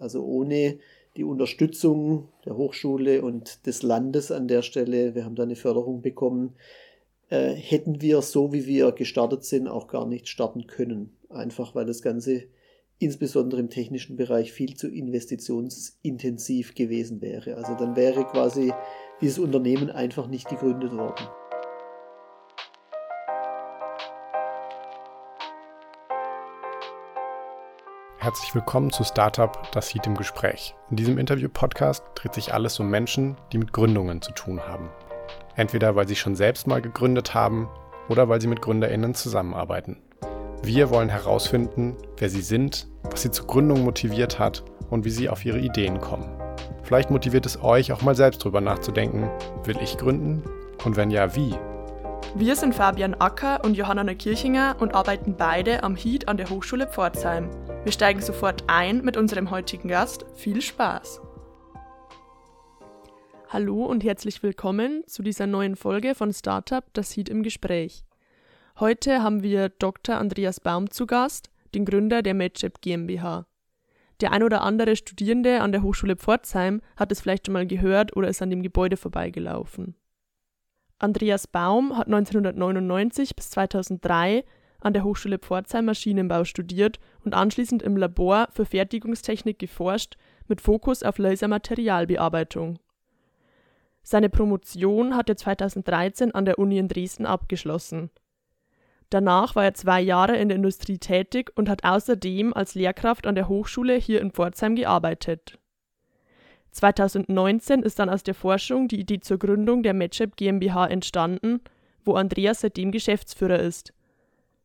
Also ohne die Unterstützung der Hochschule und des Landes an der Stelle, wir haben da eine Förderung bekommen, äh, hätten wir so, wie wir gestartet sind, auch gar nicht starten können. Einfach weil das Ganze insbesondere im technischen Bereich viel zu investitionsintensiv gewesen wäre. Also dann wäre quasi dieses Unternehmen einfach nicht gegründet worden. Herzlich willkommen zu Startup Das Heat im Gespräch. In diesem Interview-Podcast dreht sich alles um Menschen, die mit Gründungen zu tun haben. Entweder weil sie schon selbst mal gegründet haben oder weil sie mit GründerInnen zusammenarbeiten. Wir wollen herausfinden, wer sie sind, was sie zur Gründung motiviert hat und wie sie auf ihre Ideen kommen. Vielleicht motiviert es euch auch mal selbst drüber nachzudenken, will ich gründen? Und wenn ja, wie? Wir sind Fabian Acker und Johanna Kirchinger und arbeiten beide am HEAT an der Hochschule Pforzheim. Wir steigen sofort ein mit unserem heutigen Gast. Viel Spaß! Hallo und herzlich willkommen zu dieser neuen Folge von Startup Das Heat im Gespräch. Heute haben wir Dr. Andreas Baum zu Gast, den Gründer der MedChip GmbH. Der ein oder andere Studierende an der Hochschule Pforzheim hat es vielleicht schon mal gehört oder ist an dem Gebäude vorbeigelaufen. Andreas Baum hat 1999 bis 2003 an der Hochschule Pforzheim Maschinenbau studiert und anschließend im Labor für Fertigungstechnik geforscht mit Fokus auf Lasermaterialbearbeitung. Seine Promotion hat er 2013 an der Uni in Dresden abgeschlossen. Danach war er zwei Jahre in der Industrie tätig und hat außerdem als Lehrkraft an der Hochschule hier in Pforzheim gearbeitet. 2019 ist dann aus der Forschung die Idee zur Gründung der MedChip GmbH entstanden, wo Andreas seitdem Geschäftsführer ist.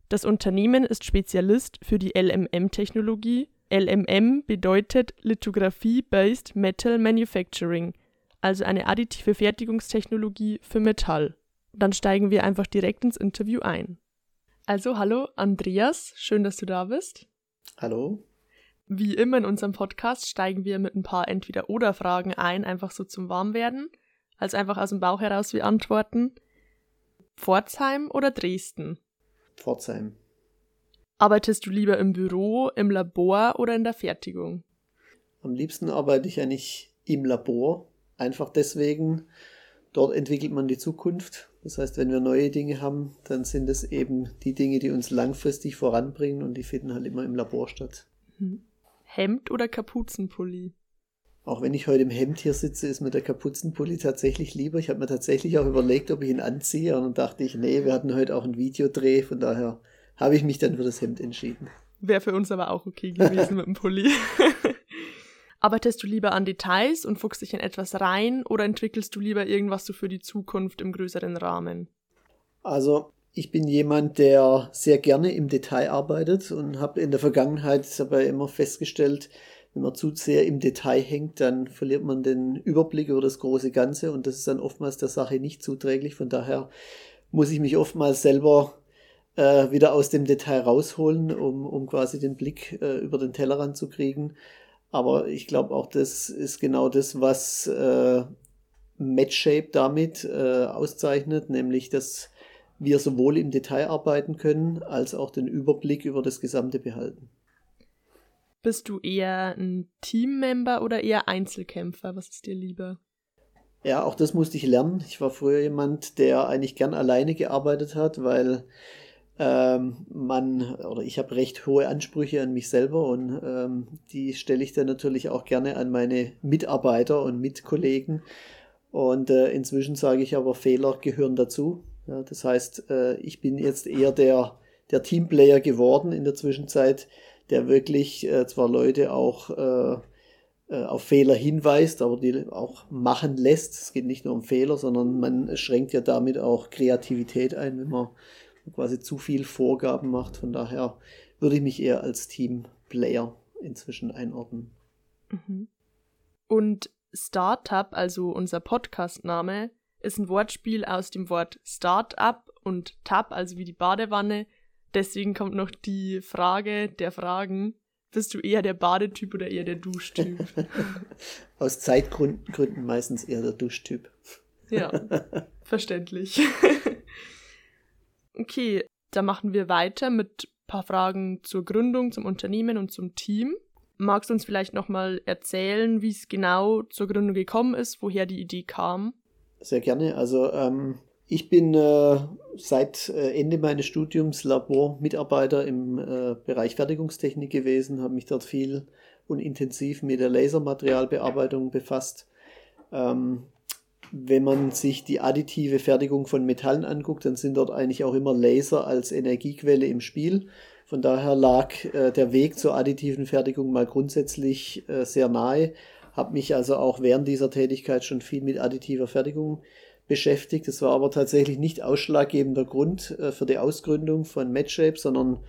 Das Unternehmen ist Spezialist für die LMM-Technologie. LMM bedeutet Lithography-Based Metal Manufacturing, also eine additive Fertigungstechnologie für Metall. Dann steigen wir einfach direkt ins Interview ein. Also hallo Andreas, schön, dass du da bist. Hallo. Wie immer in unserem Podcast steigen wir mit ein paar Entweder-Oder-Fragen ein, einfach so zum Warmwerden. Also einfach aus dem Bauch heraus wie antworten. Pforzheim oder Dresden? Pforzheim. Arbeitest du lieber im Büro, im Labor oder in der Fertigung? Am liebsten arbeite ich eigentlich im Labor. Einfach deswegen, dort entwickelt man die Zukunft. Das heißt, wenn wir neue Dinge haben, dann sind es eben die Dinge, die uns langfristig voranbringen und die finden halt immer im Labor statt. Mhm. Hemd oder Kapuzenpulli? Auch wenn ich heute im Hemd hier sitze, ist mir der Kapuzenpulli tatsächlich lieber. Ich habe mir tatsächlich auch überlegt, ob ich ihn anziehe. Und dann dachte ich, nee, wir hatten heute auch einen Videodreh. Von daher habe ich mich dann für das Hemd entschieden. Wäre für uns aber auch okay gewesen mit dem Pulli. Arbeitest du lieber an Details und fuchst dich in etwas rein oder entwickelst du lieber irgendwas so für die Zukunft im größeren Rahmen? Also ich bin jemand, der sehr gerne im Detail arbeitet und habe in der Vergangenheit dabei immer festgestellt, wenn man zu sehr im Detail hängt, dann verliert man den Überblick über das große Ganze und das ist dann oftmals der Sache nicht zuträglich. Von daher muss ich mich oftmals selber äh, wieder aus dem Detail rausholen, um, um quasi den Blick äh, über den Tellerrand zu kriegen. Aber ich glaube auch, das ist genau das, was äh, MatchShape damit äh, auszeichnet, nämlich dass wir sowohl im Detail arbeiten können, als auch den Überblick über das Gesamte behalten. Bist du eher ein Teammember oder eher Einzelkämpfer? Was ist dir lieber? Ja, auch das musste ich lernen. Ich war früher jemand, der eigentlich gern alleine gearbeitet hat, weil ähm, man oder ich habe recht hohe Ansprüche an mich selber und ähm, die stelle ich dann natürlich auch gerne an meine Mitarbeiter und Mitkollegen. Und äh, inzwischen sage ich aber, Fehler gehören dazu. Ja, das heißt, äh, ich bin jetzt eher der, der Teamplayer geworden in der Zwischenzeit, der wirklich äh, zwar Leute auch äh, äh, auf Fehler hinweist, aber die auch machen lässt. Es geht nicht nur um Fehler, sondern man schränkt ja damit auch Kreativität ein, wenn man quasi zu viel Vorgaben macht. Von daher würde ich mich eher als Teamplayer inzwischen einordnen. Mhm. Und Startup, also unser Podcast-Name, ist ein Wortspiel aus dem Wort Startup und Tab, also wie die Badewanne, Deswegen kommt noch die Frage der Fragen. Bist du eher der Badetyp oder eher der Duschtyp? Aus Zeitgründen meistens eher der Duschtyp. Ja, verständlich. okay, da machen wir weiter mit ein paar Fragen zur Gründung, zum Unternehmen und zum Team. Magst du uns vielleicht nochmal erzählen, wie es genau zur Gründung gekommen ist, woher die Idee kam? Sehr gerne. Also ähm, ich bin äh, seit äh, Ende meines Studiums Labormitarbeiter im äh, Bereich Fertigungstechnik gewesen, habe mich dort viel und intensiv mit der Lasermaterialbearbeitung befasst. Ähm, wenn man sich die additive Fertigung von Metallen anguckt, dann sind dort eigentlich auch immer Laser als Energiequelle im Spiel. Von daher lag äh, der Weg zur additiven Fertigung mal grundsätzlich sehr nahe. Habe mich also auch während dieser Tätigkeit schon viel mit additiver Fertigung beschäftigt. Das war aber tatsächlich nicht ausschlaggebender Grund äh, für die Ausgründung von MedShape, sondern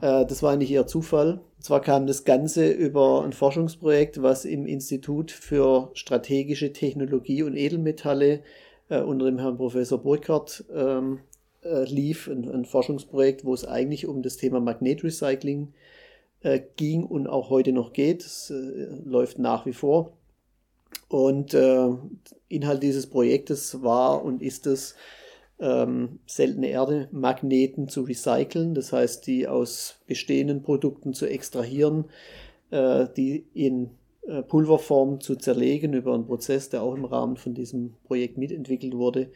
äh, das war eigentlich eher Zufall. Und zwar kam das Ganze über ein Forschungsprojekt, was im Institut für strategische Technologie und Edelmetalle äh, unter dem Herrn Professor Burkhardt ähm, äh, lief, ein, ein, Forschungsprojekt, wo es eigentlich um das Thema Magnetrecycling äh, ging und auch heute noch geht. Es äh, läuft nach wie vor. Und äh, Inhalt dieses Projektes war und ist es, ähm, seltene Erdemagneten zu recyceln, das heißt, die aus bestehenden Produkten zu extrahieren, äh, die in äh, Pulverform zu zerlegen über einen Prozess, der auch im Rahmen von diesem Projekt mitentwickelt wurde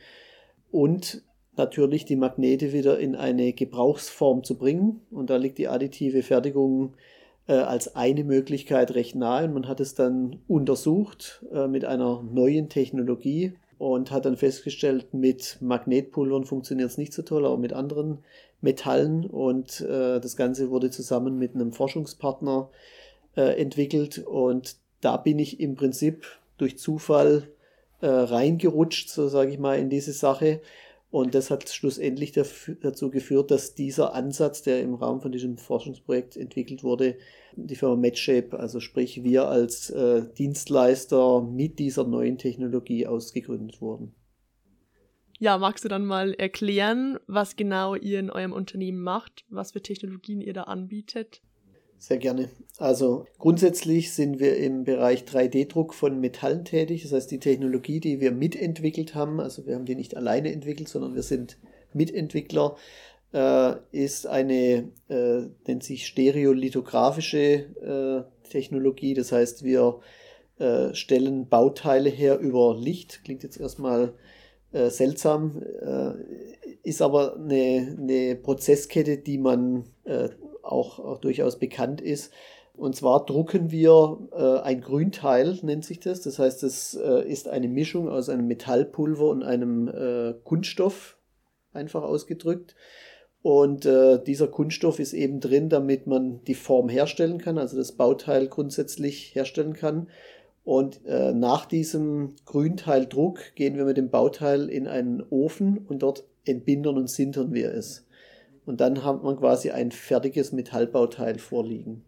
und natürlich die Magnete wieder in eine Gebrauchsform zu bringen. Und da liegt die additive Fertigung äh, als eine Möglichkeit recht nahe. Und man hat es dann untersucht äh, mit einer neuen Technologie und hat dann festgestellt, mit Magnetpulvern funktioniert es nicht so toll, aber mit anderen Metallen. Und äh, das Ganze wurde zusammen mit einem Forschungspartner äh, entwickelt. Und da bin ich im Prinzip durch Zufall äh, reingerutscht, so sage ich mal, in diese Sache und das hat schlussendlich dazu geführt, dass dieser Ansatz, der im Rahmen von diesem Forschungsprojekt entwickelt wurde, die Firma MedShape, also sprich wir als äh, Dienstleister mit dieser neuen Technologie ausgegründet wurden. Ja, magst du dann mal erklären, was genau ihr in eurem Unternehmen macht, was für Technologien ihr da anbietet? Sehr gerne. Also grundsätzlich sind wir im Bereich 3D-Druck von Metallen tätig. Das heißt, die Technologie, die wir mitentwickelt haben, also wir haben die nicht alleine entwickelt, sondern wir sind Mitentwickler, äh, ist eine, äh, nennt sich stereolithografische äh, Technologie. Das heißt, wir äh, stellen Bauteile her über Licht. Klingt jetzt erstmal äh, seltsam, äh, ist aber eine, eine Prozesskette, die man auch, auch durchaus bekannt ist. Und zwar drucken wir äh, ein Grünteil, nennt sich das. Das heißt, es äh, ist eine Mischung aus einem Metallpulver und einem äh, Kunststoff, einfach ausgedrückt. Und äh, dieser Kunststoff ist eben drin, damit man die Form herstellen kann, also das Bauteil grundsätzlich herstellen kann. Und äh, nach diesem Grünteildruck gehen wir mit dem Bauteil in einen Ofen und dort entbindern und sintern wir es. Und dann hat man quasi ein fertiges Metallbauteil vorliegen.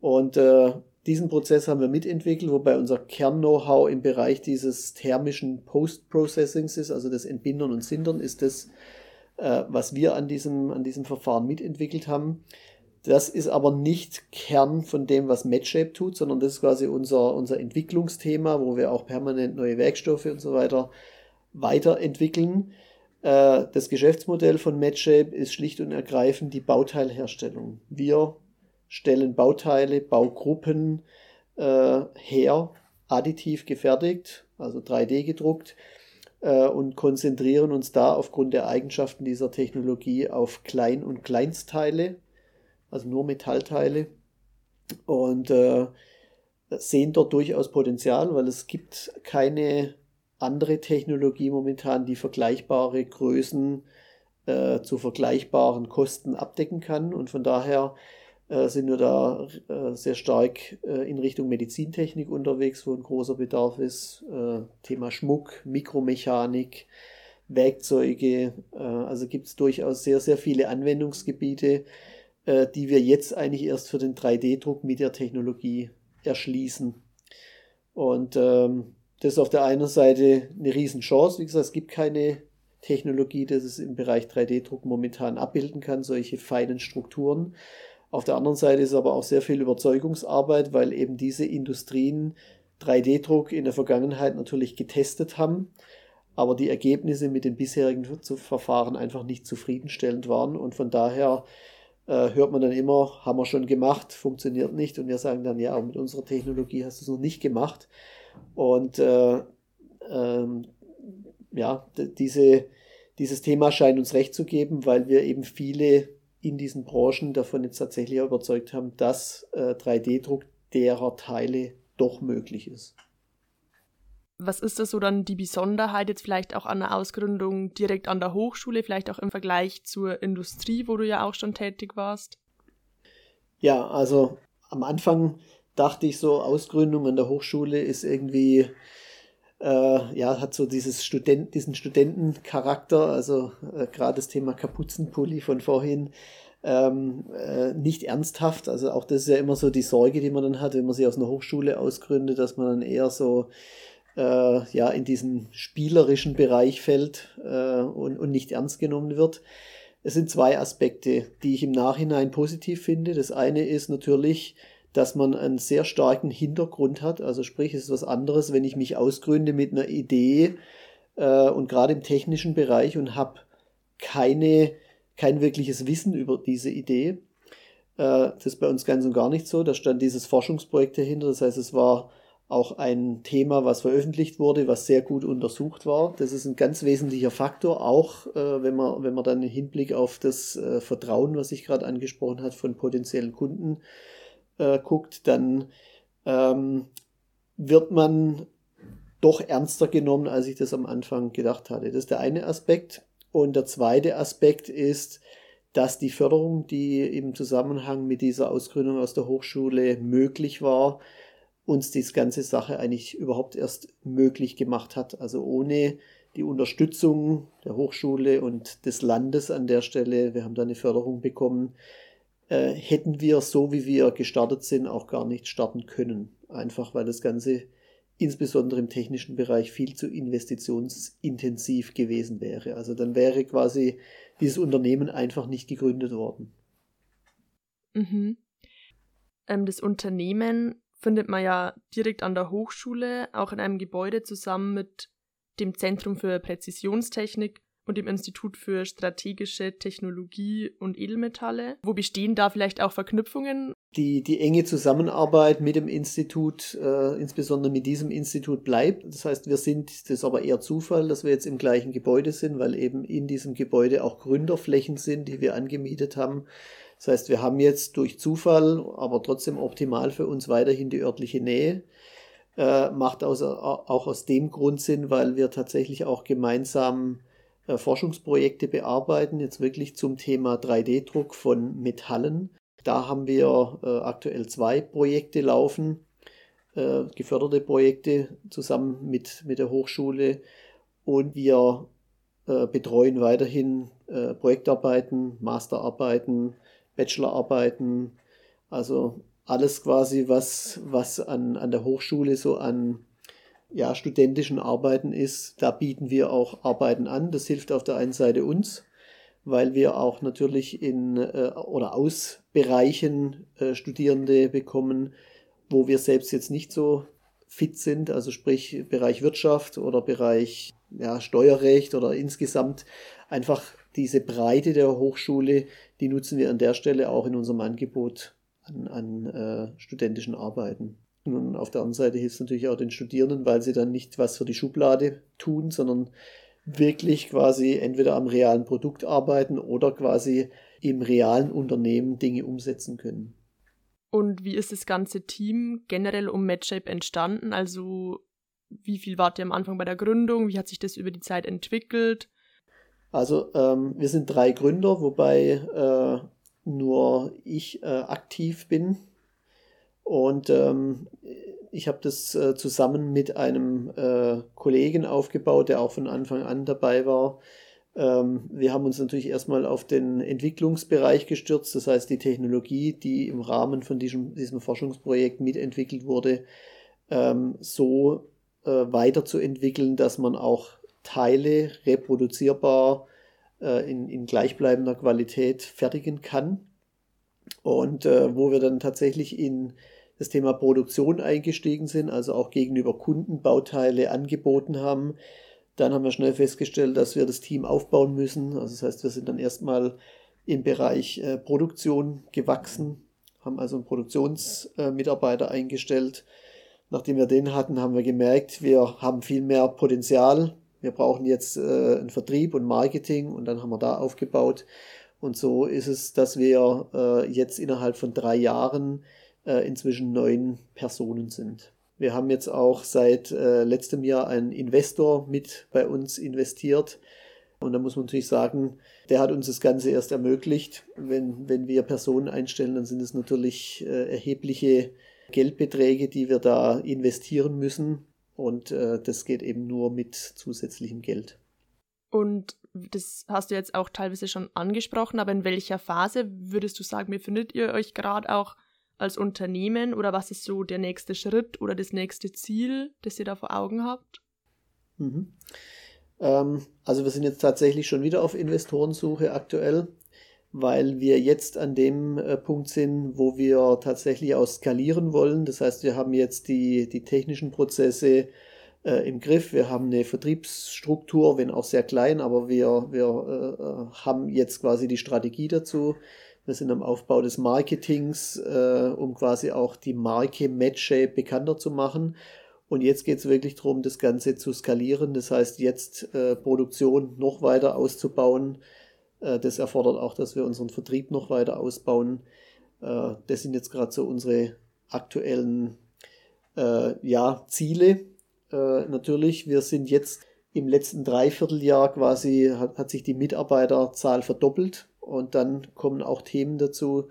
Und äh, diesen Prozess haben wir mitentwickelt, wobei unser Kern-Know-how im Bereich dieses thermischen Post-Processings ist, also das Entbindern und Sindern, ist das, äh, was wir an diesem, an diesem Verfahren mitentwickelt haben. Das ist aber nicht Kern von dem, was MedShape tut, sondern das ist quasi unser, unser Entwicklungsthema, wo wir auch permanent neue Werkstoffe und so weiter weiterentwickeln. Äh, das Geschäftsmodell von MedShape ist schlicht und ergreifend die Bauteilherstellung. Wir stellen Bauteile, Baugruppen äh, her, additiv gefertigt, also 3D gedruckt äh, und konzentrieren uns da aufgrund der Eigenschaften dieser Technologie auf Klein- und Kleinstteile, also nur Metallteile und äh, sehen dort durchaus Potenzial, weil es gibt keine andere Technologie momentan, die vergleichbare Größen äh, zu vergleichbaren Kosten abdecken kann. Und von daher äh, sind wir da äh, sehr stark äh, in Richtung Medizintechnik unterwegs, wo ein großer Bedarf ist. Äh, Thema Schmuck, Mikromechanik, Werkzeuge. Äh, also gibt es durchaus sehr, sehr viele Anwendungsgebiete, die wir jetzt eigentlich erst für den 3D-Druck mit der Technologie erschließen. Und ähm, das ist auf der einen Seite eine Riesenchance. Wie gesagt, es gibt keine Technologie, das es im Bereich 3D-Druck momentan abbilden kann, solche feinen Strukturen. Auf der anderen Seite ist aber auch sehr viel Überzeugungsarbeit, weil eben diese Industrien 3D-Druck in der Vergangenheit natürlich getestet haben, aber die Ergebnisse mit den bisherigen Verfahren einfach nicht zufriedenstellend waren und von daher äh, hört man dann immer, haben wir schon gemacht, funktioniert nicht. Und wir sagen dann, ja, mit unserer Technologie hast du es noch nicht gemacht. Und äh, ähm, ja, diese, dieses Thema scheint uns recht zu geben, weil wir eben viele in diesen Branchen davon jetzt tatsächlich überzeugt haben, dass äh, 3D-Druck derer Teile doch möglich ist. Was ist das so dann die Besonderheit jetzt vielleicht auch an der Ausgründung direkt an der Hochschule, vielleicht auch im Vergleich zur Industrie, wo du ja auch schon tätig warst? Ja, also am Anfang dachte ich so, Ausgründung an der Hochschule ist irgendwie, äh, ja, hat so dieses Student, diesen Studentencharakter, also äh, gerade das Thema Kapuzenpulli von vorhin, ähm, äh, nicht ernsthaft. Also auch das ist ja immer so die Sorge, die man dann hat, wenn man sich aus einer Hochschule ausgründet, dass man dann eher so äh, ja, in diesen spielerischen Bereich fällt äh, und, und nicht ernst genommen wird. Es sind zwei Aspekte, die ich im Nachhinein positiv finde. Das eine ist natürlich, dass man einen sehr starken Hintergrund hat. Also sprich, es ist was anderes, wenn ich mich ausgründe mit einer Idee äh, und gerade im technischen Bereich und habe keine, kein wirkliches Wissen über diese Idee. Äh, das ist bei uns ganz und gar nicht so. Da stand dieses Forschungsprojekt dahinter. Das heißt, es war auch ein Thema, was veröffentlicht wurde, was sehr gut untersucht war. Das ist ein ganz wesentlicher Faktor, auch äh, wenn, man, wenn man dann im Hinblick auf das äh, Vertrauen, was ich gerade angesprochen habe, von potenziellen Kunden äh, guckt, dann ähm, wird man doch ernster genommen, als ich das am Anfang gedacht hatte. Das ist der eine Aspekt. Und der zweite Aspekt ist, dass die Förderung, die im Zusammenhang mit dieser Ausgründung aus der Hochschule möglich war, uns die ganze Sache eigentlich überhaupt erst möglich gemacht hat. Also ohne die Unterstützung der Hochschule und des Landes an der Stelle, wir haben da eine Förderung bekommen, äh, hätten wir so wie wir gestartet sind auch gar nicht starten können. Einfach weil das Ganze insbesondere im technischen Bereich viel zu investitionsintensiv gewesen wäre. Also dann wäre quasi dieses Unternehmen einfach nicht gegründet worden. Mhm. Ähm, das Unternehmen findet man ja direkt an der Hochschule, auch in einem Gebäude zusammen mit dem Zentrum für Präzisionstechnik und dem Institut für strategische Technologie und Edelmetalle. Wo bestehen da vielleicht auch Verknüpfungen? Die, die enge Zusammenarbeit mit dem Institut, äh, insbesondere mit diesem Institut, bleibt. Das heißt, wir sind, das ist aber eher Zufall, dass wir jetzt im gleichen Gebäude sind, weil eben in diesem Gebäude auch Gründerflächen sind, die wir angemietet haben. Das heißt, wir haben jetzt durch Zufall, aber trotzdem optimal für uns weiterhin die örtliche Nähe. Äh, macht aus, auch aus dem Grund Sinn, weil wir tatsächlich auch gemeinsam Forschungsprojekte bearbeiten, jetzt wirklich zum Thema 3D-Druck von Metallen. Da haben wir äh, aktuell zwei Projekte laufen, äh, geförderte Projekte zusammen mit, mit der Hochschule und wir äh, betreuen weiterhin äh, Projektarbeiten, Masterarbeiten, Bachelorarbeiten, also alles quasi, was, was an, an der Hochschule so an ja, studentischen Arbeiten ist, da bieten wir auch Arbeiten an. Das hilft auf der einen Seite uns, weil wir auch natürlich in äh, oder aus Bereichen äh, Studierende bekommen, wo wir selbst jetzt nicht so fit sind, also sprich Bereich Wirtschaft oder Bereich ja, Steuerrecht oder insgesamt einfach diese Breite der Hochschule, die nutzen wir an der Stelle auch in unserem Angebot an, an äh, studentischen Arbeiten. Und auf der anderen Seite hilft es natürlich auch den Studierenden, weil sie dann nicht was für die Schublade tun, sondern wirklich quasi entweder am realen Produkt arbeiten oder quasi im realen Unternehmen Dinge umsetzen können. Und wie ist das ganze Team generell um MedShape entstanden? Also wie viel wart ihr am Anfang bei der Gründung? Wie hat sich das über die Zeit entwickelt? Also ähm, wir sind drei Gründer, wobei äh, nur ich äh, aktiv bin. Und ähm, ich habe das äh, zusammen mit einem äh, Kollegen aufgebaut, der auch von Anfang an dabei war. Ähm, wir haben uns natürlich erstmal auf den Entwicklungsbereich gestürzt, das heißt die Technologie, die im Rahmen von diesem, diesem Forschungsprojekt mitentwickelt wurde, ähm, so äh, weiterzuentwickeln, dass man auch Teile reproduzierbar äh, in, in gleichbleibender Qualität fertigen kann. Und äh, wo wir dann tatsächlich in das Thema Produktion eingestiegen sind, also auch gegenüber Kunden Bauteile angeboten haben. Dann haben wir schnell festgestellt, dass wir das Team aufbauen müssen. Also das heißt, wir sind dann erstmal im Bereich äh, Produktion gewachsen, haben also einen Produktionsmitarbeiter eingestellt. Nachdem wir den hatten, haben wir gemerkt, wir haben viel mehr Potenzial. Wir brauchen jetzt äh, einen Vertrieb und Marketing und dann haben wir da aufgebaut. Und so ist es, dass wir äh, jetzt innerhalb von drei Jahren äh, inzwischen neun Personen sind. Wir haben jetzt auch seit äh, letztem Jahr einen Investor mit bei uns investiert. Und da muss man natürlich sagen, der hat uns das Ganze erst ermöglicht. Wenn, wenn wir Personen einstellen, dann sind es natürlich äh, erhebliche Geldbeträge, die wir da investieren müssen. Und äh, das geht eben nur mit zusätzlichem Geld. Und das hast du jetzt auch teilweise schon angesprochen, aber in welcher Phase würdest du sagen, befindet ihr euch gerade auch als Unternehmen oder was ist so der nächste Schritt oder das nächste Ziel, das ihr da vor Augen habt? Mhm. Ähm, also wir sind jetzt tatsächlich schon wieder auf Investorensuche aktuell, weil wir jetzt an dem äh, Punkt sind, wo wir tatsächlich auch skalieren wollen. Das heißt, wir haben jetzt die, die technischen Prozesse äh, im Griff. Wir haben eine Vertriebsstruktur, wenn auch sehr klein, aber wir, wir äh, äh haben jetzt quasi die Strategie dazu. Wir sind am Aufbau des Marketings, äh, um quasi auch die Marke MedShape bekannter zu machen. Und jetzt geht es wirklich darum, das Ganze zu skalieren. Das heißt, jetzt äh, Produktion noch weiter auszubauen. Äh, das erfordert auch, dass wir unseren Vertrieb noch weiter ausbauen. Äh, das sind jetzt gerade so unsere aktuellen äh, ja, Ziele. Äh, natürlich, wir sind jetzt im letzten Dreivierteljahr quasi, hat, hat sich die Mitarbeiterzahl verdoppelt. Und dann kommen auch Themen dazu,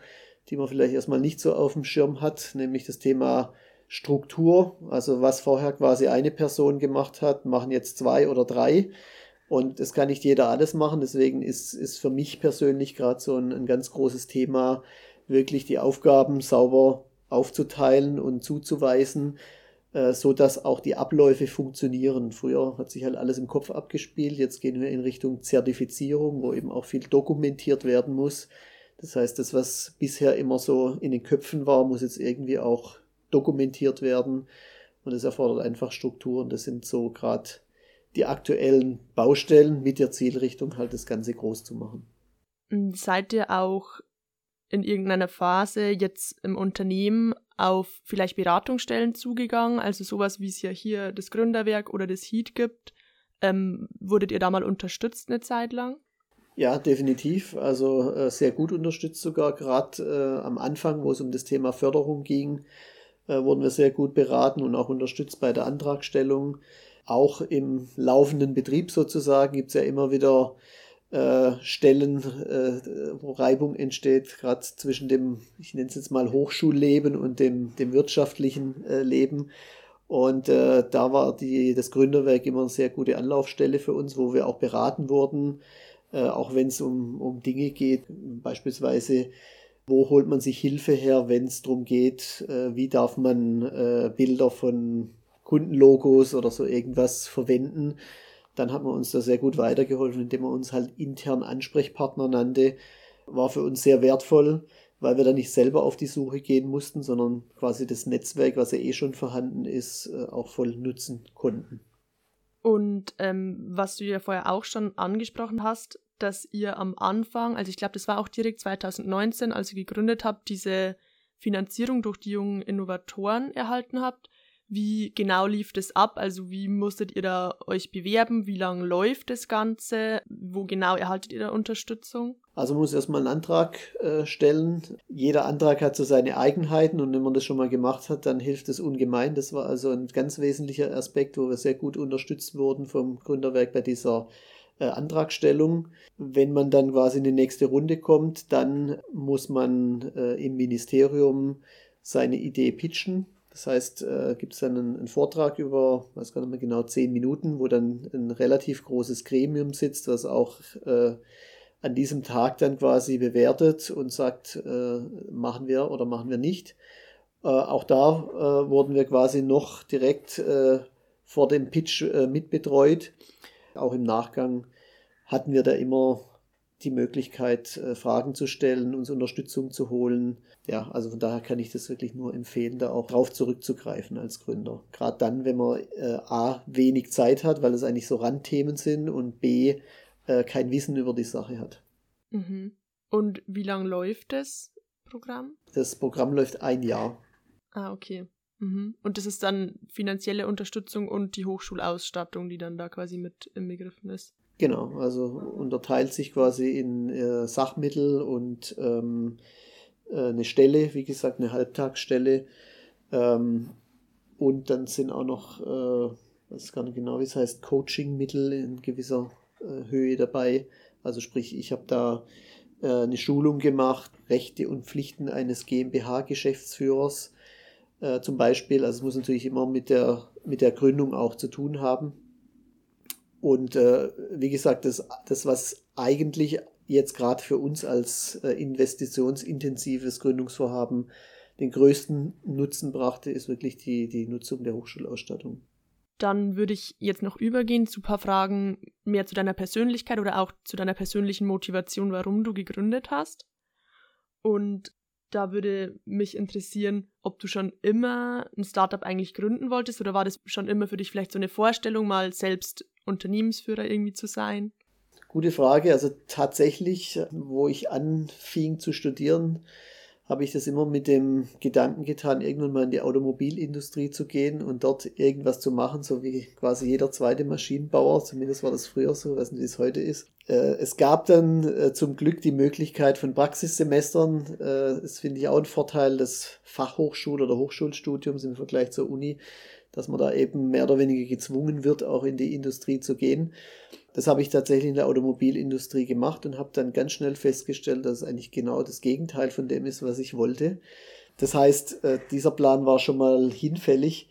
die man vielleicht erstmal nicht so auf dem Schirm hat, nämlich das Thema Struktur. Also was vorher quasi eine Person gemacht hat, machen jetzt zwei oder drei. Und das kann nicht jeder alles machen. Deswegen ist, ist für mich persönlich gerade so ein, ein ganz großes Thema, wirklich die Aufgaben sauber aufzuteilen und zuzuweisen, so dass auch die Abläufe funktionieren. Früher hat sich halt alles im Kopf abgespielt, jetzt gehen wir in Richtung Zertifizierung, wo eben auch viel dokumentiert werden muss. Das heißt, das, was bisher immer so in den Köpfen war, muss jetzt irgendwie auch dokumentiert werden. Und das erfordert einfach Strukturen. Das sind so gerade die aktuellen Baustellen mit der Zielrichtung, halt das Ganze groß zu machen. Seid ihr auch in irgendeiner Phase jetzt im Unternehmen auf vielleicht Beratungsstellen zugegangen, also sowas wie es ja hier das Gründerwerk oder das Heat gibt. Ähm, wurdet ihr da mal unterstützt eine Zeit lang? Ja, definitiv. Also äh, sehr gut unterstützt sogar. Gerade äh, am Anfang, wo es um das Thema Förderung ging, äh, wurden wir sehr gut beraten und auch unterstützt bei der Antragstellung. Auch im laufenden Betrieb sozusagen gibt es ja immer wieder Stellen, äh, wo Reibung entsteht, gerade zwischen dem, ich nenne es jetzt mal Hochschulleben und dem, dem wirtschaftlichen äh, Leben. Und äh, da war die, das Gründerwerk immer eine sehr gute Anlaufstelle für uns, wo wir auch beraten wurden, äh, auch wenn es um, um Dinge geht, beispielsweise, wo holt man sich Hilfe her, wenn es darum geht, äh, wie darf man äh, Bilder von Kundenlogos oder so irgendwas verwenden dann hat man uns da sehr gut weitergeholfen, indem man uns halt intern Ansprechpartner nannte. War für uns sehr wertvoll, weil wir da nicht selber auf die Suche gehen mussten, sondern quasi das Netzwerk, was ja eh schon vorhanden ist, äh, auch voll nutzen konnten. Und ähm, was du ja vorher auch schon angesprochen hast, dass ihr am Anfang, also ich glaube, das war auch direkt 2019, als ihr gegründet habt, diese Finanzierung durch die jungen Innovatoren erhalten habt. Wie genau lief das ab? Also wie musstet ihr da euch bewerben? Wie lange läuft das Ganze? Wo genau erhaltet ihr da Unterstützung? Also man muss erstmal einen Antrag äh, stellen. Jeder Antrag hat so seine Eigenheiten und wenn man das schon mal gemacht hat, dann hilft es ungemein. Das war also ein ganz wesentlicher Aspekt, wo wir sehr gut unterstützt wurden vom Gründerwerk bei dieser äh, Antragstellung. Wenn man dann quasi in die nächste Runde kommt, dann muss man äh, im Ministerium seine Idee pitchen das heißt, äh, gibt es dann einen, einen, Vortrag über, weiß gar nicht mehr genau, zehn Minuten, wo dann ein relativ großes Gremium sitzt, was auch äh, an diesem Tag dann quasi bewertet und sagt, äh, machen wir oder machen wir nicht. Äh, auch da äh, wurden wir quasi noch direkt äh, vor dem Pitch mitbetreut. Auch im Nachgang hatten wir da immer die Möglichkeit, Fragen zu stellen, uns Unterstützung zu holen ja, also von daher kann ich das wirklich nur empfehlen, da auch drauf zurückzugreifen als Gründer. Gerade dann, wenn man äh, A, wenig Zeit hat, weil es eigentlich so Randthemen sind und B, äh, kein Wissen über die Sache hat. Mhm. Und wie lange läuft das Programm? Das Programm läuft ein Jahr. Ah, okay. Mhm. Und das ist dann finanzielle Unterstützung und die Hochschulausstattung, die dann da quasi mit inbegriffen ist. Genau, also unterteilt sich quasi in äh, Sachmittel und ähm, äh, eine Stelle, wie gesagt, eine Halbtagsstelle. Ähm, und dann sind auch noch, äh, weiß gar nicht genau, wie es heißt, Coachingmittel in gewisser äh, Höhe dabei. Also sprich, ich habe da äh, eine Schulung gemacht, Rechte und Pflichten eines GmbH-Geschäftsführers äh, zum Beispiel. Also es muss natürlich immer mit der, mit der Gründung auch zu tun haben. Und äh, wie gesagt, das, das, was eigentlich jetzt gerade für uns als äh, investitionsintensives Gründungsvorhaben den größten Nutzen brachte, ist wirklich die, die Nutzung der Hochschulausstattung. Dann würde ich jetzt noch übergehen zu ein paar Fragen mehr zu deiner Persönlichkeit oder auch zu deiner persönlichen Motivation, warum du gegründet hast. Und da würde mich interessieren, ob du schon immer ein Startup eigentlich gründen wolltest oder war das schon immer für dich vielleicht so eine Vorstellung, mal selbst Unternehmensführer irgendwie zu sein? Gute Frage. Also tatsächlich, wo ich anfing zu studieren, habe ich das immer mit dem Gedanken getan, irgendwann mal in die Automobilindustrie zu gehen und dort irgendwas zu machen, so wie quasi jeder zweite Maschinenbauer. Zumindest war das früher so, weiß nicht, wie es heute ist. Äh, es gab dann äh, zum Glück die Möglichkeit von Praxissemestern. Äh, das finde ich auch ein Vorteil des Fachhochschul- oder Hochschulstudiums im Vergleich zur Uni, dass man da eben mehr oder weniger gezwungen wird, auch in die Industrie zu gehen. Das habe ich tatsächlich in der Automobilindustrie gemacht und habe dann ganz schnell festgestellt, dass es eigentlich genau das Gegenteil von dem ist, was ich wollte. Das heißt, äh, dieser Plan war schon mal hinfällig.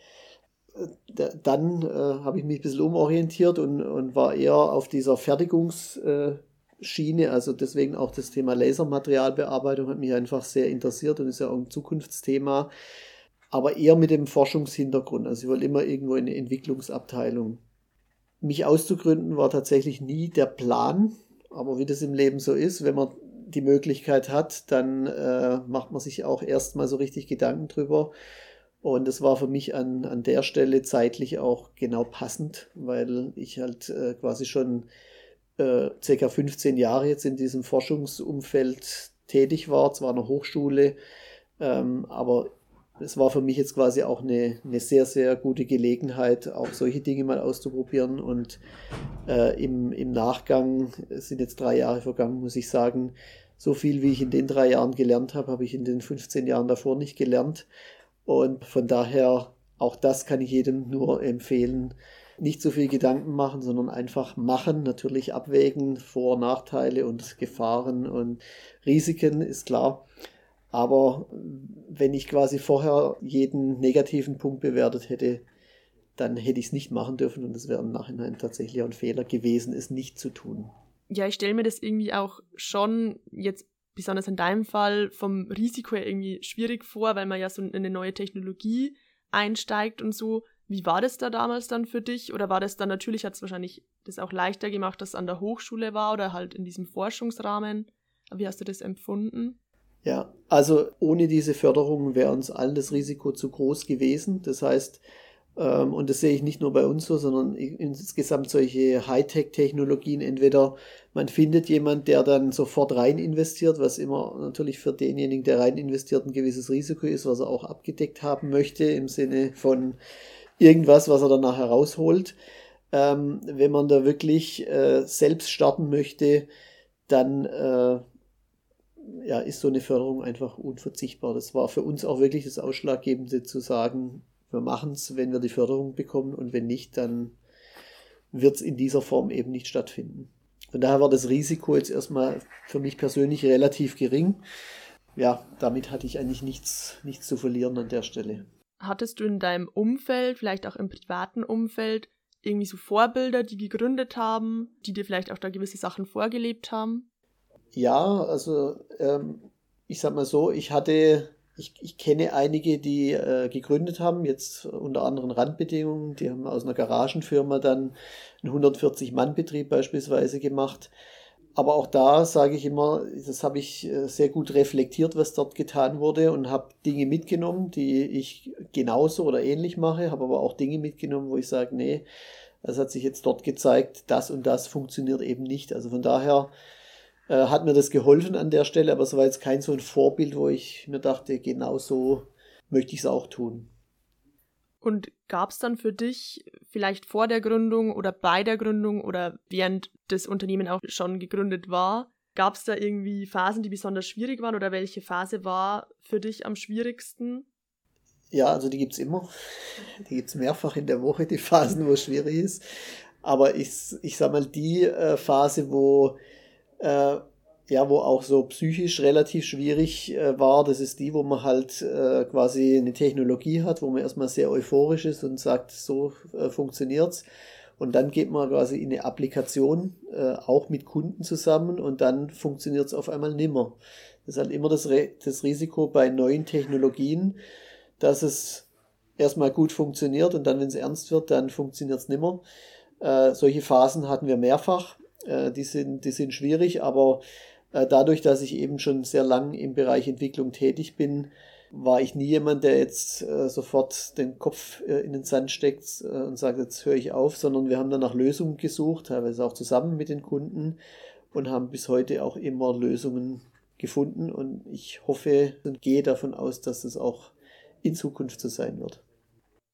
Dann äh, habe ich mich ein bisschen umorientiert und, und war eher auf dieser Fertigungsschiene. Also deswegen auch das Thema Lasermaterialbearbeitung hat mich einfach sehr interessiert und ist ja auch ein Zukunftsthema. Aber eher mit dem Forschungshintergrund. Also ich wollte immer irgendwo in eine Entwicklungsabteilung mich auszugründen war tatsächlich nie der Plan, aber wie das im Leben so ist, wenn man die Möglichkeit hat, dann äh, macht man sich auch erstmal so richtig Gedanken drüber. Und das war für mich an, an der Stelle zeitlich auch genau passend, weil ich halt äh, quasi schon äh, circa 15 Jahre jetzt in diesem Forschungsumfeld tätig war, zwar an der Hochschule, ähm, aber es war für mich jetzt quasi auch eine, eine sehr, sehr gute Gelegenheit, auch solche Dinge mal auszuprobieren. Und äh, im, im Nachgang, es sind jetzt drei Jahre vergangen, muss ich sagen, so viel wie ich in den drei Jahren gelernt habe, habe ich in den 15 Jahren davor nicht gelernt. Und von daher, auch das kann ich jedem nur empfehlen. Nicht so viel Gedanken machen, sondern einfach machen, natürlich abwägen, Vor- Nachteile und Gefahren und Risiken, ist klar. Aber wenn ich quasi vorher jeden negativen Punkt bewertet hätte, dann hätte ich es nicht machen dürfen und es wäre im Nachhinein tatsächlich ein Fehler gewesen, es nicht zu tun. Ja, ich stelle mir das irgendwie auch schon jetzt besonders in deinem Fall vom Risiko her irgendwie schwierig vor, weil man ja so in eine neue Technologie einsteigt und so. Wie war das da damals dann für dich? Oder war das dann natürlich, hat es wahrscheinlich das auch leichter gemacht, dass es an der Hochschule war oder halt in diesem Forschungsrahmen? Wie hast du das empfunden? Ja, also ohne diese Förderung wäre uns allen das Risiko zu groß gewesen. Das heißt, und das sehe ich nicht nur bei uns so, sondern insgesamt solche Hightech-Technologien. Entweder man findet jemand, der dann sofort rein investiert, was immer natürlich für denjenigen, der rein investiert, ein gewisses Risiko ist, was er auch abgedeckt haben möchte, im Sinne von irgendwas, was er danach herausholt. Ähm, wenn man da wirklich äh, selbst starten möchte, dann äh, ja, ist so eine Förderung einfach unverzichtbar. Das war für uns auch wirklich das Ausschlaggebende zu sagen, wir machen es, wenn wir die Förderung bekommen und wenn nicht, dann wird es in dieser Form eben nicht stattfinden. Von daher war das Risiko jetzt erstmal für mich persönlich relativ gering. Ja, damit hatte ich eigentlich nichts, nichts zu verlieren an der Stelle. Hattest du in deinem Umfeld, vielleicht auch im privaten Umfeld, irgendwie so Vorbilder, die gegründet haben, die dir vielleicht auch da gewisse Sachen vorgelebt haben? Ja, also ähm, ich sag mal so, ich hatte, ich, ich kenne einige, die äh, gegründet haben, jetzt unter anderen Randbedingungen. Die haben aus einer Garagenfirma dann einen 140-Mann-Betrieb beispielsweise gemacht. Aber auch da sage ich immer, das habe ich äh, sehr gut reflektiert, was dort getan wurde und habe Dinge mitgenommen, die ich genauso oder ähnlich mache, habe aber auch Dinge mitgenommen, wo ich sage, nee, das hat sich jetzt dort gezeigt, das und das funktioniert eben nicht. Also von daher äh, hat mir das geholfen an der Stelle, aber es war jetzt kein so ein Vorbild, wo ich mir dachte, genau so möchte ich es auch tun. Und gab es dann für dich vielleicht vor der Gründung oder bei der Gründung oder während das Unternehmen auch schon gegründet war, gab es da irgendwie Phasen, die besonders schwierig waren oder welche Phase war für dich am schwierigsten? Ja, also die gibt es immer. Die gibt es mehrfach in der Woche, die Phasen, wo es schwierig ist. Aber ich, ich sag mal, die äh, Phase, wo äh, ja, wo auch so psychisch relativ schwierig äh, war, das ist die, wo man halt äh, quasi eine Technologie hat, wo man erstmal sehr euphorisch ist und sagt, so äh, funktioniert's. Und dann geht man quasi in eine Applikation, äh, auch mit Kunden zusammen und dann funktioniert's auf einmal nimmer. Das ist halt immer das, Re das Risiko bei neuen Technologien, dass es erstmal gut funktioniert und dann, wenn es ernst wird, dann funktioniert's nimmer. Äh, solche Phasen hatten wir mehrfach. Äh, die, sind, die sind schwierig, aber äh, dadurch, dass ich eben schon sehr lang im Bereich Entwicklung tätig bin, war ich nie jemand, der jetzt äh, sofort den Kopf äh, in den Sand steckt äh, und sagt, jetzt höre ich auf, sondern wir haben dann nach Lösungen gesucht, teilweise auch zusammen mit den Kunden und haben bis heute auch immer Lösungen gefunden und ich hoffe und gehe davon aus, dass das auch in Zukunft so sein wird.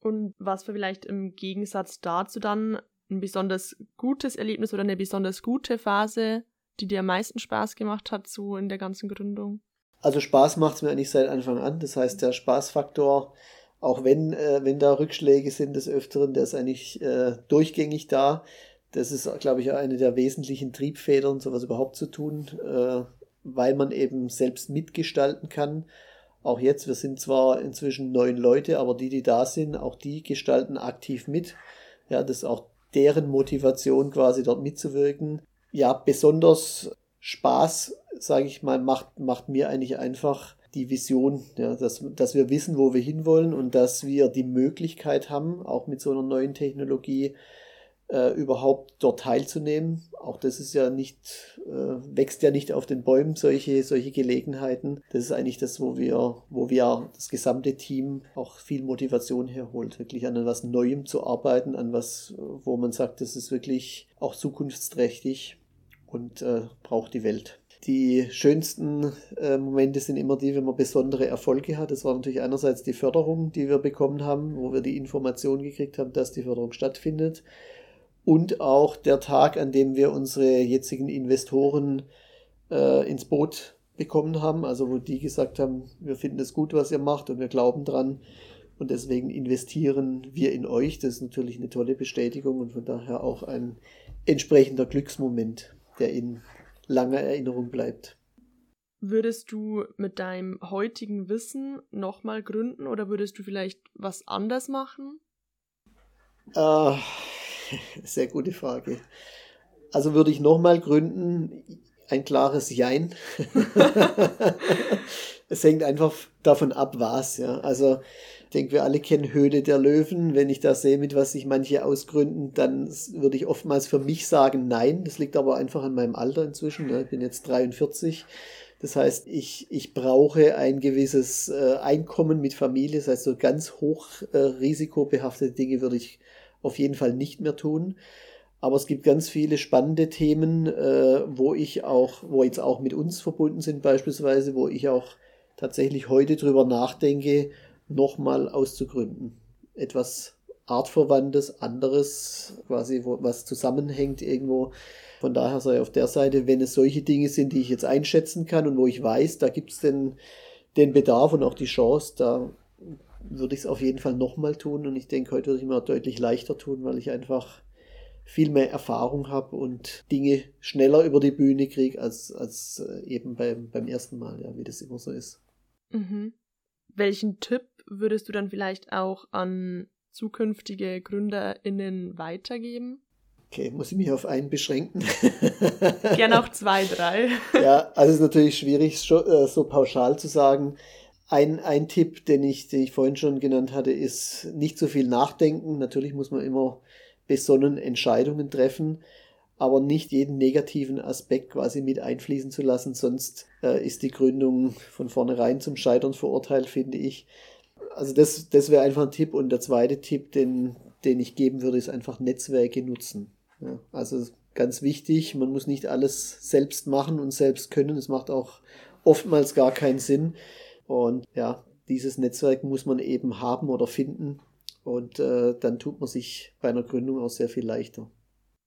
Und was für vielleicht im Gegensatz dazu dann ein besonders gutes Erlebnis oder eine besonders gute Phase, die dir am meisten Spaß gemacht hat, so in der ganzen Gründung? Also Spaß macht es mir eigentlich seit Anfang an. Das heißt, der Spaßfaktor, auch wenn, äh, wenn da Rückschläge sind des Öfteren, der ist eigentlich äh, durchgängig da. Das ist, glaube ich, eine der wesentlichen Triebfedern, sowas überhaupt zu tun, äh, weil man eben selbst mitgestalten kann. Auch jetzt, wir sind zwar inzwischen neun Leute, aber die, die da sind, auch die gestalten aktiv mit. Ja, das ist auch deren Motivation quasi dort mitzuwirken. Ja, besonders Spaß, sage ich mal, macht, macht mir eigentlich einfach die Vision, ja, dass, dass wir wissen, wo wir hinwollen und dass wir die Möglichkeit haben, auch mit so einer neuen Technologie äh, überhaupt dort teilzunehmen. Auch das ist ja nicht, äh, wächst ja nicht auf den Bäumen, solche, solche Gelegenheiten. Das ist eigentlich das, wo wir, wo wir das gesamte Team auch viel Motivation herholt, wirklich an etwas Neuem zu arbeiten, an was, wo man sagt, das ist wirklich auch zukunftsträchtig und äh, braucht die Welt. Die schönsten äh, Momente sind immer die, wenn man besondere Erfolge hat. Das war natürlich einerseits die Förderung, die wir bekommen haben, wo wir die Information gekriegt haben, dass die Förderung stattfindet und auch der Tag, an dem wir unsere jetzigen Investoren äh, ins Boot bekommen haben, also wo die gesagt haben, wir finden es gut, was ihr macht und wir glauben dran und deswegen investieren wir in euch. Das ist natürlich eine tolle Bestätigung und von daher auch ein entsprechender Glücksmoment, der in langer Erinnerung bleibt. Würdest du mit deinem heutigen Wissen nochmal gründen oder würdest du vielleicht was anders machen? Äh, Sehr gute Frage. Also würde ich nochmal gründen, ein klares Jein. es hängt einfach davon ab, was. Ja. Also ich denke, wir alle kennen Höhle der Löwen. Wenn ich da sehe, mit was sich manche ausgründen, dann würde ich oftmals für mich sagen, nein. Das liegt aber einfach an meinem Alter inzwischen. Ja. Ich bin jetzt 43. Das heißt, ich, ich brauche ein gewisses äh, Einkommen mit Familie. Das heißt, so ganz hoch äh, risikobehaftete Dinge würde ich auf jeden Fall nicht mehr tun. Aber es gibt ganz viele spannende Themen, äh, wo ich auch, wo jetzt auch mit uns verbunden sind, beispielsweise, wo ich auch tatsächlich heute drüber nachdenke, nochmal auszugründen. Etwas artverwandtes, anderes, quasi, wo, was zusammenhängt irgendwo. Von daher sei auf der Seite, wenn es solche Dinge sind, die ich jetzt einschätzen kann und wo ich weiß, da gibt es den, den Bedarf und auch die Chance, da würde ich es auf jeden Fall nochmal tun und ich denke, heute würde ich mir deutlich leichter tun, weil ich einfach viel mehr Erfahrung habe und Dinge schneller über die Bühne kriege als, als äh, eben beim, beim ersten Mal, ja, wie das immer so ist. Mhm. Welchen Tipp würdest du dann vielleicht auch an zukünftige GründerInnen weitergeben? Okay, muss ich mich auf einen beschränken? Gerne auch zwei, drei. ja, also es ist natürlich schwierig, äh, so pauschal zu sagen. Ein, ein Tipp, den ich, den ich vorhin schon genannt hatte, ist nicht so viel nachdenken. Natürlich muss man immer besonnen Entscheidungen treffen, aber nicht jeden negativen Aspekt quasi mit einfließen zu lassen, sonst äh, ist die Gründung von vornherein zum Scheitern verurteilt, finde ich. Also das, das wäre einfach ein Tipp. Und der zweite Tipp, den, den ich geben würde, ist einfach Netzwerke nutzen. Ja, also ganz wichtig. Man muss nicht alles selbst machen und selbst können. Es macht auch oftmals gar keinen Sinn. Und ja, dieses Netzwerk muss man eben haben oder finden. Und äh, dann tut man sich bei einer Gründung auch sehr viel leichter.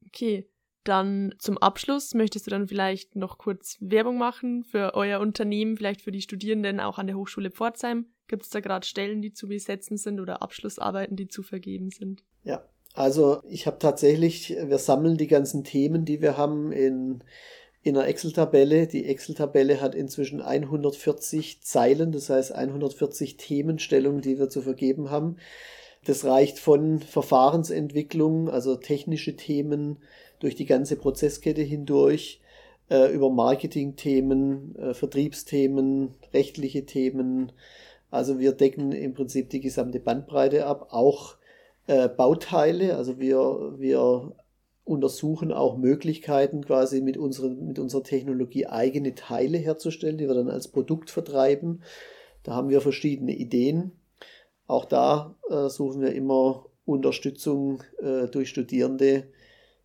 Okay, dann zum Abschluss möchtest du dann vielleicht noch kurz Werbung machen für euer Unternehmen, vielleicht für die Studierenden auch an der Hochschule Pforzheim. Gibt es da gerade Stellen, die zu besetzen sind oder Abschlussarbeiten, die zu vergeben sind? Ja, also ich habe tatsächlich, wir sammeln die ganzen Themen, die wir haben in, in einer Excel-Tabelle. Die Excel-Tabelle hat inzwischen 140 Zeilen, das heißt 140 Themenstellungen, die wir zu vergeben haben. Das reicht von Verfahrensentwicklung, also technische Themen durch die ganze Prozesskette hindurch, äh, über Marketingthemen, äh, Vertriebsthemen, rechtliche Themen. Also wir decken im Prinzip die gesamte Bandbreite ab, auch äh, Bauteile. Also wir, wir untersuchen auch Möglichkeiten, quasi mit, unseren, mit unserer Technologie eigene Teile herzustellen, die wir dann als Produkt vertreiben. Da haben wir verschiedene Ideen. Auch da äh, suchen wir immer Unterstützung äh, durch Studierende,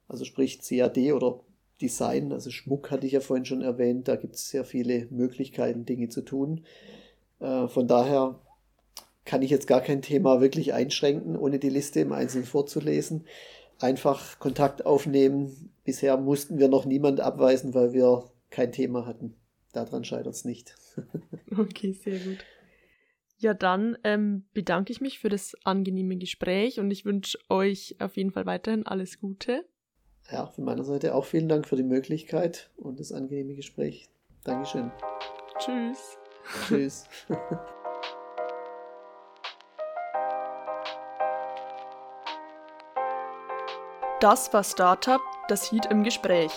also sprich CAD oder Design, also Schmuck hatte ich ja vorhin schon erwähnt, da gibt es sehr viele Möglichkeiten, Dinge zu tun. Äh, von daher kann ich jetzt gar kein Thema wirklich einschränken, ohne die Liste im Einzelnen vorzulesen. Einfach Kontakt aufnehmen. Bisher mussten wir noch niemand abweisen, weil wir kein Thema hatten. Daran scheitert es nicht. okay, sehr gut. Ja, dann ähm, bedanke ich mich für das angenehme Gespräch und ich wünsche euch auf jeden Fall weiterhin alles Gute. Ja, von meiner Seite auch vielen Dank für die Möglichkeit und das angenehme Gespräch. Dankeschön. Tschüss. Tschüss. Das war Startup, das Heat im Gespräch.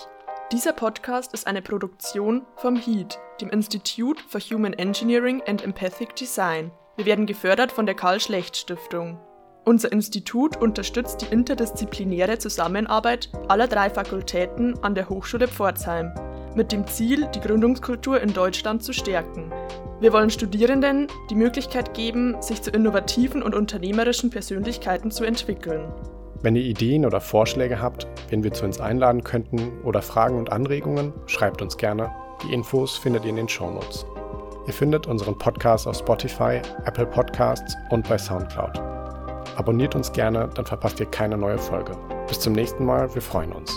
Dieser Podcast ist eine Produktion vom HEAT, dem Institute for Human Engineering and Empathic Design. Wir werden gefördert von der Karl Schlecht Stiftung. Unser Institut unterstützt die interdisziplinäre Zusammenarbeit aller drei Fakultäten an der Hochschule Pforzheim mit dem Ziel, die Gründungskultur in Deutschland zu stärken. Wir wollen Studierenden die Möglichkeit geben, sich zu innovativen und unternehmerischen Persönlichkeiten zu entwickeln. Wenn ihr Ideen oder Vorschläge habt, wen wir zu uns einladen könnten oder Fragen und Anregungen, schreibt uns gerne. Die Infos findet ihr in den Shownotes. Ihr findet unseren Podcast auf Spotify, Apple Podcasts und bei SoundCloud. Abonniert uns gerne, dann verpasst ihr keine neue Folge. Bis zum nächsten Mal, wir freuen uns.